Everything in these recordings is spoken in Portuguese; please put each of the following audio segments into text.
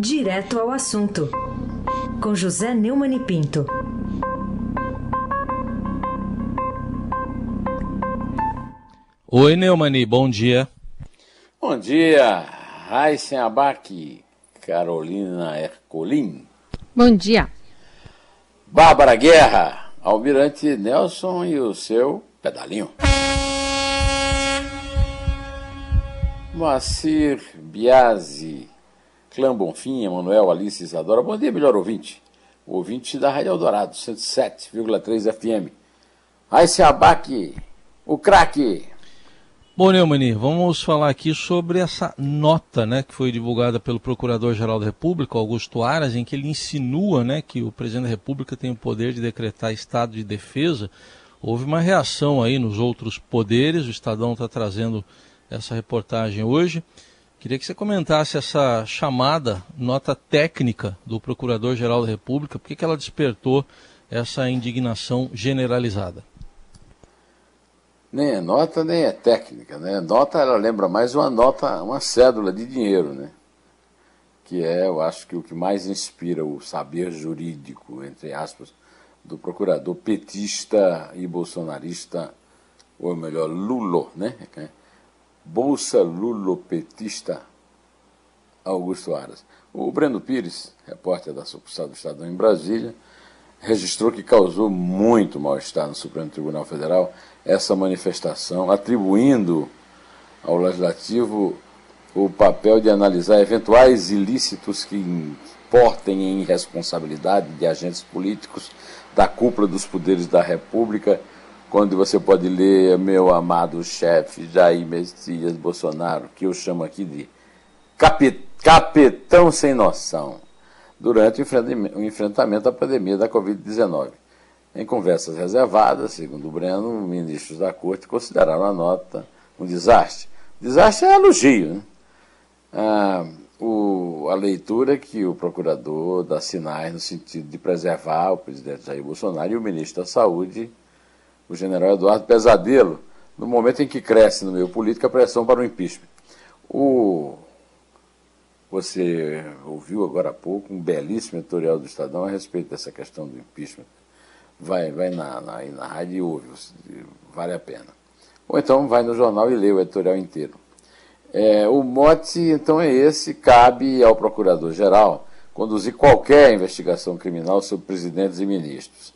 Direto ao assunto, com José Neumann e Pinto. Oi, Neumani, bom dia. Bom dia, Raíssen Abac, Carolina Ercolim. Bom dia. Bárbara Guerra, Almirante Nelson e o seu pedalinho. Moacir Biasi, Clã Bonfim, Emanuel, Alice Isadora. Bom dia, melhor ouvinte. O ouvinte da Rádio Eldorado, 107,3 FM. Raíssen Abac, o craque. Bom, Neumani, vamos falar aqui sobre essa nota né, que foi divulgada pelo Procurador-Geral da República, Augusto Aras, em que ele insinua né, que o presidente da República tem o poder de decretar estado de defesa. Houve uma reação aí nos outros poderes, o Estadão está trazendo essa reportagem hoje. Queria que você comentasse essa chamada nota técnica do Procurador-Geral da República, por que ela despertou essa indignação generalizada? Nem é nota, nem é técnica, né? Nota, ela lembra mais uma nota, uma cédula de dinheiro, né? Que é, eu acho que o que mais inspira o saber jurídico, entre aspas, do procurador petista e bolsonarista, ou melhor, Lulo, né? Bolsa Lulopetista Augusto Aras. O Breno Pires, repórter da sucursal do Estadão em Brasília, registrou que causou muito mal-estar no Supremo Tribunal Federal essa manifestação, atribuindo ao Legislativo o papel de analisar eventuais ilícitos que importem em irresponsabilidade de agentes políticos da cúpula dos poderes da República, quando você pode ler meu amado chefe Jair Messias Bolsonaro, que eu chamo aqui de capitão sem noção, durante o enfrentamento à pandemia da Covid-19. Em conversas reservadas, segundo o Breno, ministros da corte consideraram a nota um desastre. Desastre é elogio, né? Ah, o, a leitura que o procurador dá sinais no sentido de preservar o presidente Jair Bolsonaro e o ministro da Saúde, o general Eduardo Pesadelo, no momento em que cresce no meio político a pressão para o impeachment. O, você ouviu agora há pouco um belíssimo editorial do Estadão a respeito dessa questão do impeachment vai, vai na, na, na rádio e ouve, vale a pena. Ou então vai no jornal e lê o editorial inteiro. É, o mote, então, é esse: cabe ao Procurador-Geral conduzir qualquer investigação criminal sobre presidentes e ministros.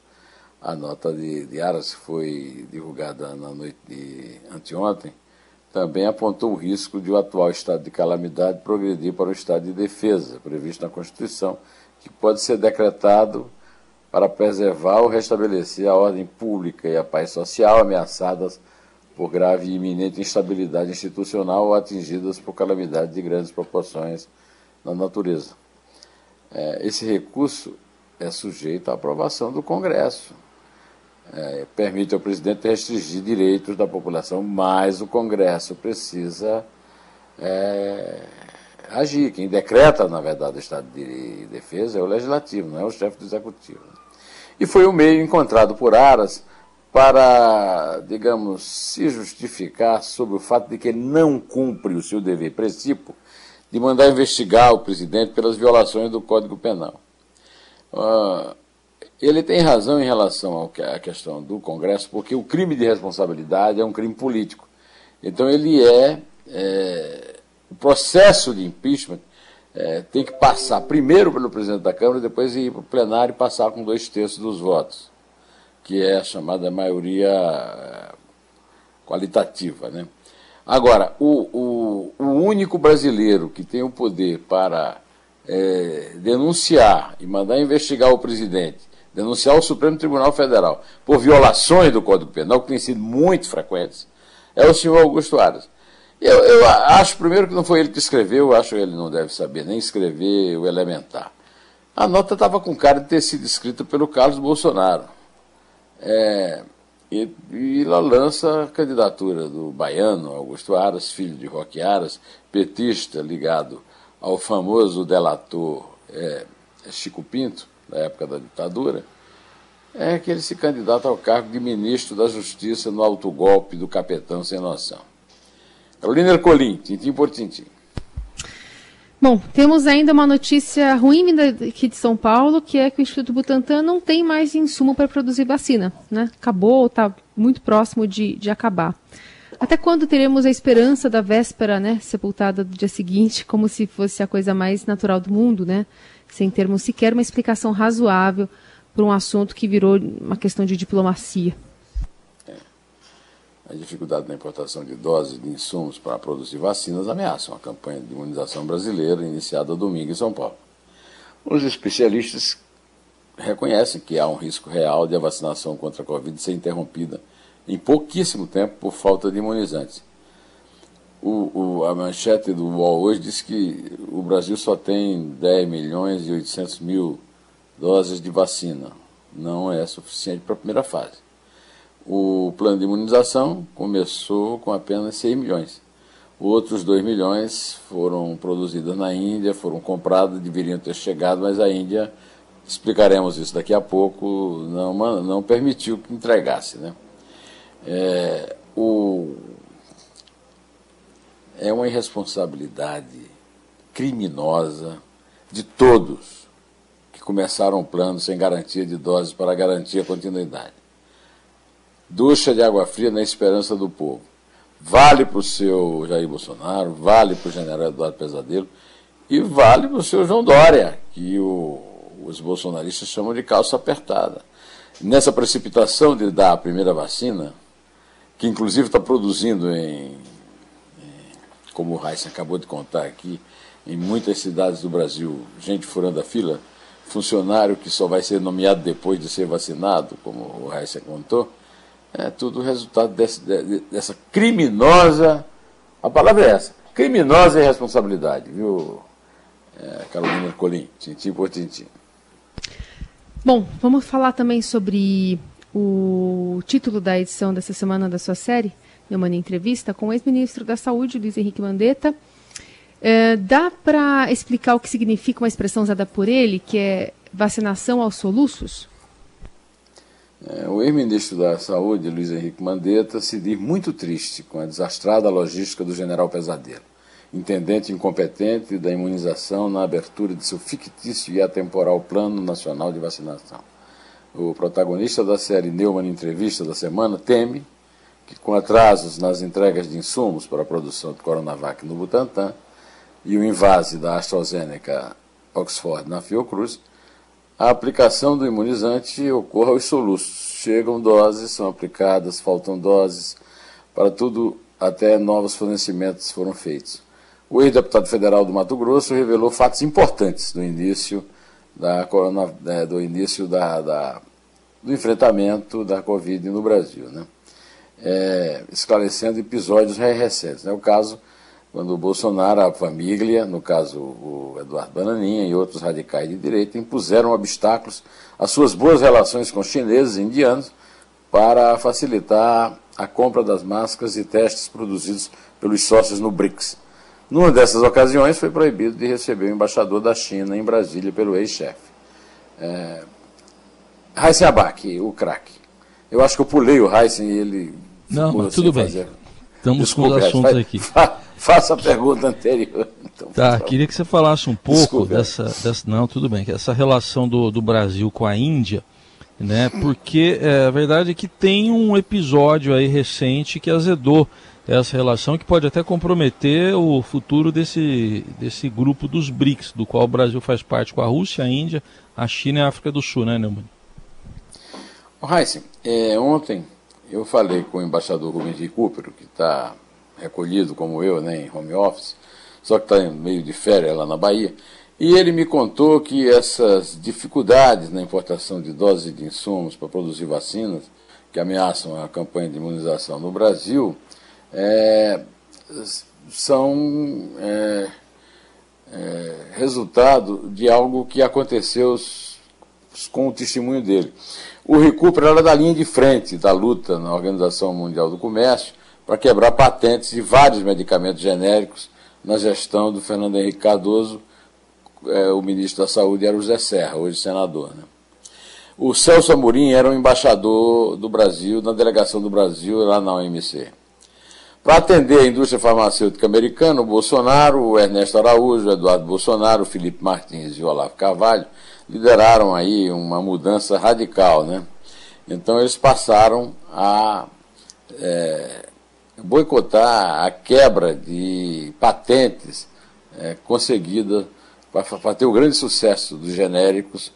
A nota de, de Aras, que foi divulgada na noite de anteontem, também apontou o risco de o atual estado de calamidade progredir para o estado de defesa, previsto na Constituição, que pode ser decretado para preservar ou restabelecer a ordem pública e a paz social ameaçadas por grave e iminente instabilidade institucional ou atingidas por calamidade de grandes proporções na natureza. É, esse recurso é sujeito à aprovação do Congresso. É, permite ao presidente restringir direitos da população, mas o Congresso precisa é, agir. Quem decreta, na verdade, o estado de defesa é o legislativo, não é o chefe do executivo e foi o meio encontrado por Aras para, digamos, se justificar sobre o fato de que ele não cumpre o seu dever princípio de mandar investigar o presidente pelas violações do Código Penal. Uh, ele tem razão em relação à questão do Congresso, porque o crime de responsabilidade é um crime político. Então ele é, é o processo de impeachment é, tem que passar primeiro pelo presidente da Câmara, depois ir para o plenário e passar com dois terços dos votos, que é a chamada maioria é, qualitativa. Né? Agora, o, o, o único brasileiro que tem o poder para é, denunciar e mandar investigar o presidente, denunciar o Supremo Tribunal Federal por violações do Código Penal, que têm sido muito frequentes, é o senhor Augusto Aras. Eu, eu, acho, primeiro, que não foi ele que escreveu, acho que ele não deve saber nem escrever o elementar. A nota estava com cara de ter sido escrita pelo Carlos Bolsonaro. É, e, e lá lança a candidatura do baiano Augusto Aras, filho de Roque Aras, petista ligado ao famoso delator é, Chico Pinto, da época da ditadura, é que ele se candidata ao cargo de ministro da Justiça no autogolpe do capitão sem noção. Carolina Ercolim, tintim por tintim. Bom, temos ainda uma notícia ruim aqui de São Paulo, que é que o Instituto Butantan não tem mais insumo para produzir vacina. Né? Acabou, está muito próximo de, de acabar. Até quando teremos a esperança da véspera, né, sepultada do dia seguinte, como se fosse a coisa mais natural do mundo, né? Sem termos sequer uma explicação razoável para um assunto que virou uma questão de diplomacia. É. A dificuldade na importação de doses de insumos para produzir vacinas ameaçam a campanha de imunização brasileira iniciada domingo em São Paulo. Os especialistas reconhecem que há um risco real de a vacinação contra a Covid ser interrompida em pouquíssimo tempo por falta de imunizantes. O, o, a manchete do UOL hoje diz que o Brasil só tem 10 milhões e 800 mil doses de vacina. Não é suficiente para a primeira fase. O plano de imunização começou com apenas 6 milhões. Outros 2 milhões foram produzidos na Índia, foram comprados, deveriam ter chegado, mas a Índia, explicaremos isso daqui a pouco, não, não permitiu que entregasse. Né? É, o, é uma irresponsabilidade criminosa de todos que começaram um plano sem garantia de doses para garantir a continuidade. Ducha de água fria na esperança do povo. Vale para o seu Jair Bolsonaro, vale para o general Eduardo Pesadelo e vale para o seu João Dória, que o, os bolsonaristas chamam de calça apertada. Nessa precipitação de dar a primeira vacina, que inclusive está produzindo em, como o Raíssa acabou de contar aqui, em muitas cidades do Brasil, gente furando a fila, funcionário que só vai ser nomeado depois de ser vacinado, como o Raíssa contou, é tudo resultado desse, dessa criminosa, a palavra é essa, criminosa irresponsabilidade, viu, é, Carolina Colim, tintim por tintim. Bom, vamos falar também sobre o título da edição dessa semana da sua série, Neumani Entrevista, com o ex-ministro da Saúde, Luiz Henrique Mandetta. É, dá para explicar o que significa uma expressão usada por ele, que é vacinação aos soluços? É, o ex-ministro da Saúde, Luiz Henrique Mandetta, se diz muito triste com a desastrada logística do general Pesadelo, intendente incompetente da imunização na abertura de seu fictício e atemporal Plano Nacional de Vacinação o protagonista da série Neumann Entrevista da semana, teme que, com atrasos nas entregas de insumos para a produção de Coronavac no Butantan e o invase da AstraZeneca Oxford na Fiocruz, a aplicação do imunizante ocorra aos soluços. Chegam doses, são aplicadas, faltam doses, para tudo até novos fornecimentos foram feitos. O ex-deputado federal do Mato Grosso revelou fatos importantes do início da né, do início da, da, do enfrentamento da Covid no Brasil, né? É, esclarecendo episódios recentes. Né? O caso quando o Bolsonaro, a família, no caso o Eduardo Bananinha e outros radicais de direita, impuseram obstáculos às suas boas relações com chineses e indianos para facilitar a compra das máscaras e testes produzidos pelos sócios no BRICS. Numa dessas ocasiões, foi proibido de receber o embaixador da China em Brasília pelo ex-chefe. É... Heisen Abac, o craque. Eu acho que eu pulei o Heisen e ele. Não, mas tudo bem. Fazer. Estamos Desculpa, com os assuntos aqui. faça a pergunta anterior. Então, tá, queria que você falasse um pouco dessa, dessa. Não, tudo bem. Essa relação do, do Brasil com a Índia né? Porque é, a verdade é que tem um episódio aí recente que azedou essa relação que pode até comprometer o futuro desse, desse grupo dos BRICS, do qual o Brasil faz parte com a Rússia, a Índia, a China e a África do Sul, né, Neumann? Heisen, é, ontem eu falei com o embaixador Rubens Recupero, que está recolhido como eu, né, em home office, só que está meio de férias lá na Bahia, e ele me contou que essas dificuldades na importação de doses de insumos para produzir vacinas, que ameaçam a campanha de imunização no Brasil, é, são é, é, resultado de algo que aconteceu com o testemunho dele. O recupero era da linha de frente da luta na Organização Mundial do Comércio para quebrar patentes de vários medicamentos genéricos na gestão do Fernando Henrique Cardoso, é, o ministro da Saúde era o Zé Serra, hoje senador. Né? O Celso Amorim era o embaixador do Brasil, na delegação do Brasil lá na OMC. Para atender a indústria farmacêutica americana, o Bolsonaro, o Ernesto Araújo, o Eduardo Bolsonaro, o Felipe Martins e o Olavo Carvalho lideraram aí uma mudança radical, né? Então eles passaram a é, boicotar a quebra de patentes é, conseguida para ter o grande sucesso dos genéricos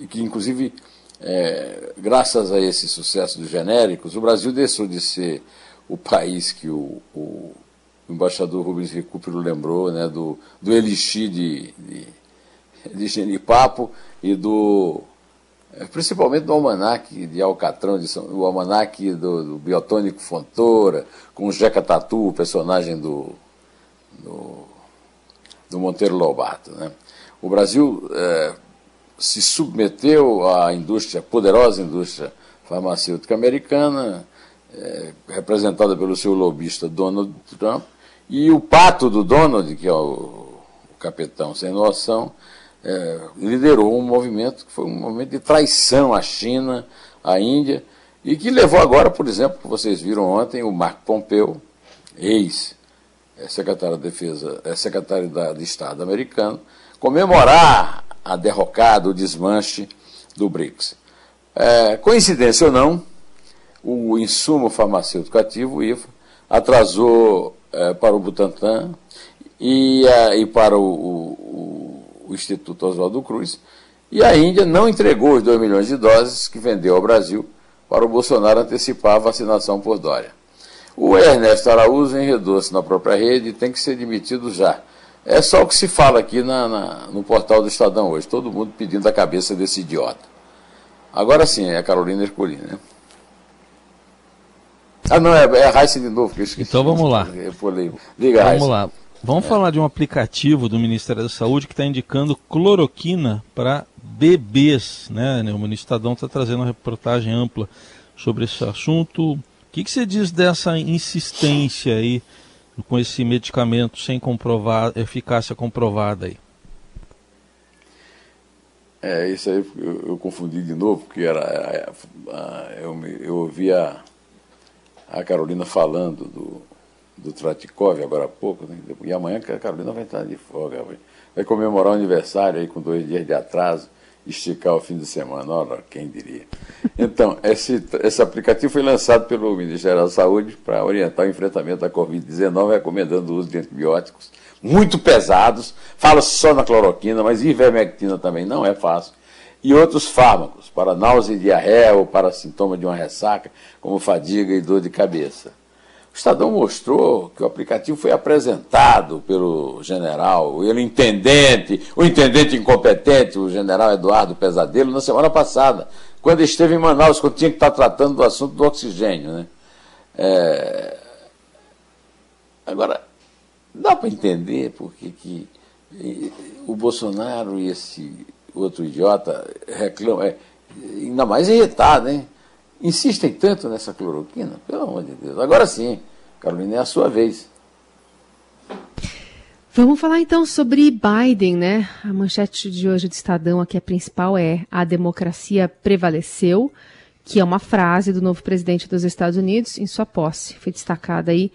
e que inclusive é, graças a esse sucesso dos genéricos o Brasil deixou de ser o país que o, o embaixador Rubens Recupero lembrou, né, do, do elixir de, de, de genipapo e do é, principalmente do almanac de Alcatrão, de São, o almanac do, do, Biotônico Fontoura, com o Jeca Tatu, o personagem do, do, do Monteiro Lobato. Né? O Brasil é, se submeteu à indústria, poderosa indústria farmacêutica americana, é, representada pelo seu lobista Donald Trump, e o pato do Donald, que é o, o capitão sem noção, é, liderou um movimento que foi um movimento de traição à China, à Índia, e que levou agora, por exemplo, vocês viram ontem, o Marco Pompeu, ex-secretário de Defesa, é, secretário de Estado americano, comemorar a derrocada, o desmanche do BRICS. É, coincidência ou não, o insumo farmacêutico ativo, o IFA, atrasou é, para o Butantan e, e para o, o, o, Instituto Oswaldo Cruz, e a Índia não entregou os 2 milhões de doses que vendeu ao Brasil para o Bolsonaro antecipar a vacinação por Dória. O Ernesto Araújo enredou-se na própria rede e tem que ser demitido já. É só o que se fala aqui na, na, no portal do Estadão hoje, todo mundo pedindo a cabeça desse idiota. Agora sim, é a Carolina Ercolim, né? Ah, não, é, é a Heisen de novo que eu esqueci. Então vamos lá. Eu pulei. Liga, Vamos Heisen. lá. Vamos é. falar de um aplicativo do Ministério da Saúde que está indicando cloroquina para bebês. Né? O Estadão está trazendo uma reportagem ampla sobre esse assunto. O que, que você diz dessa insistência aí com esse medicamento sem comprovar, eficácia comprovada aí? É, isso aí eu, eu confundi de novo, porque era, é, é, eu, eu ouvi a, Carolina falando do, do Tratikov agora há pouco, né? e amanhã a Carolina vai estar de folga, vai, vai comemorar o aniversário aí com dois dias de atraso, esticar o fim de semana, olha, quem diria. Então, esse, esse aplicativo foi lançado pelo Ministério da Saúde para orientar o enfrentamento da Covid-19, recomendando o uso de antibióticos muito pesados, fala só na cloroquina, mas ivermectina também não é fácil, e outros fármacos para náusea e diarreia ou para sintoma de uma ressaca, como fadiga e dor de cabeça. O Estadão mostrou que o aplicativo foi apresentado pelo general, ele intendente, o intendente incompetente, o general Eduardo Pesadelo, na semana passada, quando esteve em Manaus, quando tinha que estar tratando do assunto do oxigênio. Né? É... Agora, dá para entender porque que o Bolsonaro e esse outro idiota reclamam, é, ainda mais irritado, hein? Insistem tanto nessa cloroquina, pelo amor de Deus. Agora sim, Carolina, é a sua vez. Vamos falar então sobre Biden, né? A manchete de hoje do Estadão aqui, a principal é a democracia prevaleceu, que é uma frase do novo presidente dos Estados Unidos em sua posse. Foi destacada aí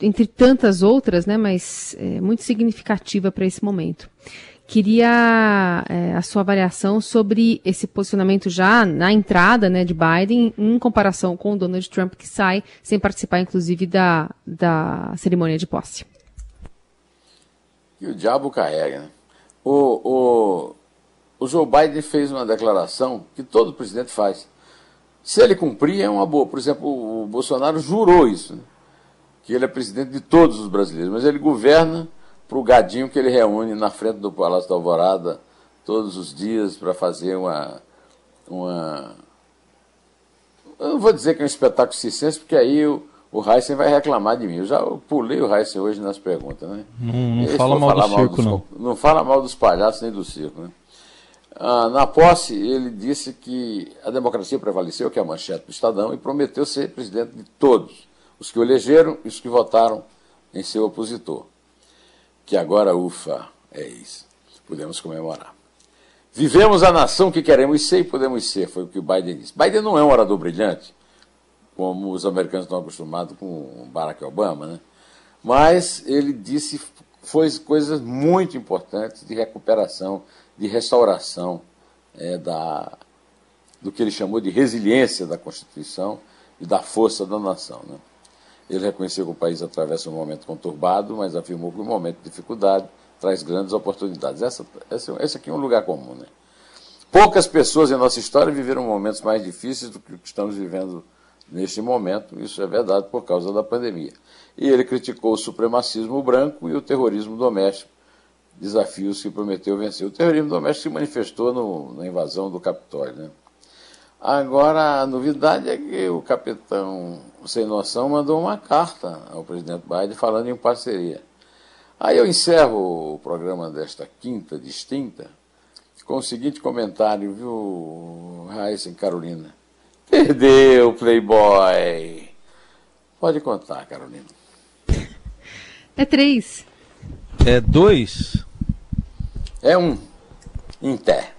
entre tantas outras, né? Mas é, muito significativa para esse momento. Queria é, a sua avaliação sobre esse posicionamento já na entrada né, de Biden em comparação com o Donald Trump, que sai sem participar, inclusive, da, da cerimônia de posse. O diabo carrega, né? O, o, o Joe Biden fez uma declaração que todo presidente faz. Se ele cumprir, é uma boa. Por exemplo, o Bolsonaro jurou isso, né? que ele é presidente de todos os brasileiros, mas ele governa para o gadinho que ele reúne na frente do Palácio da Alvorada todos os dias para fazer uma, uma. Eu não vou dizer que é um espetáculo circense, porque aí o, o Heisen vai reclamar de mim. Eu já pulei o Heisen hoje nas perguntas, né? Não, não fala mal do circo, dos, não. Não fala mal dos palhaços nem do circo, né? Ah, na posse, ele disse que a democracia prevaleceu, que é a manchete do Estadão, e prometeu ser presidente de todos, os que o elegeram e os que votaram em seu opositor que agora, ufa, é isso. Podemos comemorar. Vivemos a nação que queremos ser e podemos ser, foi o que o Biden disse. Biden não é um orador brilhante, como os americanos estão acostumados com Barack Obama, né? Mas ele disse foi coisas muito importantes de recuperação, de restauração é, da, do que ele chamou de resiliência da Constituição e da força da nação. Né? Ele reconheceu que o país atravessa um momento conturbado, mas afirmou que o momento de dificuldade traz grandes oportunidades. Essa, essa, esse aqui é um lugar comum. Né? Poucas pessoas em nossa história viveram momentos mais difíceis do que estamos vivendo neste momento. Isso é verdade por causa da pandemia. E ele criticou o supremacismo branco e o terrorismo doméstico, desafios que prometeu vencer. O terrorismo doméstico se manifestou no, na invasão do Capitólio. Né? Agora, a novidade é que o capitão Sem Noção mandou uma carta ao presidente Biden falando em parceria. Aí eu encerro o programa desta quinta distinta com o seguinte comentário, viu, Raíssa e Carolina? Perdeu, Playboy. Pode contar, Carolina. É três. É dois? É um. Inter.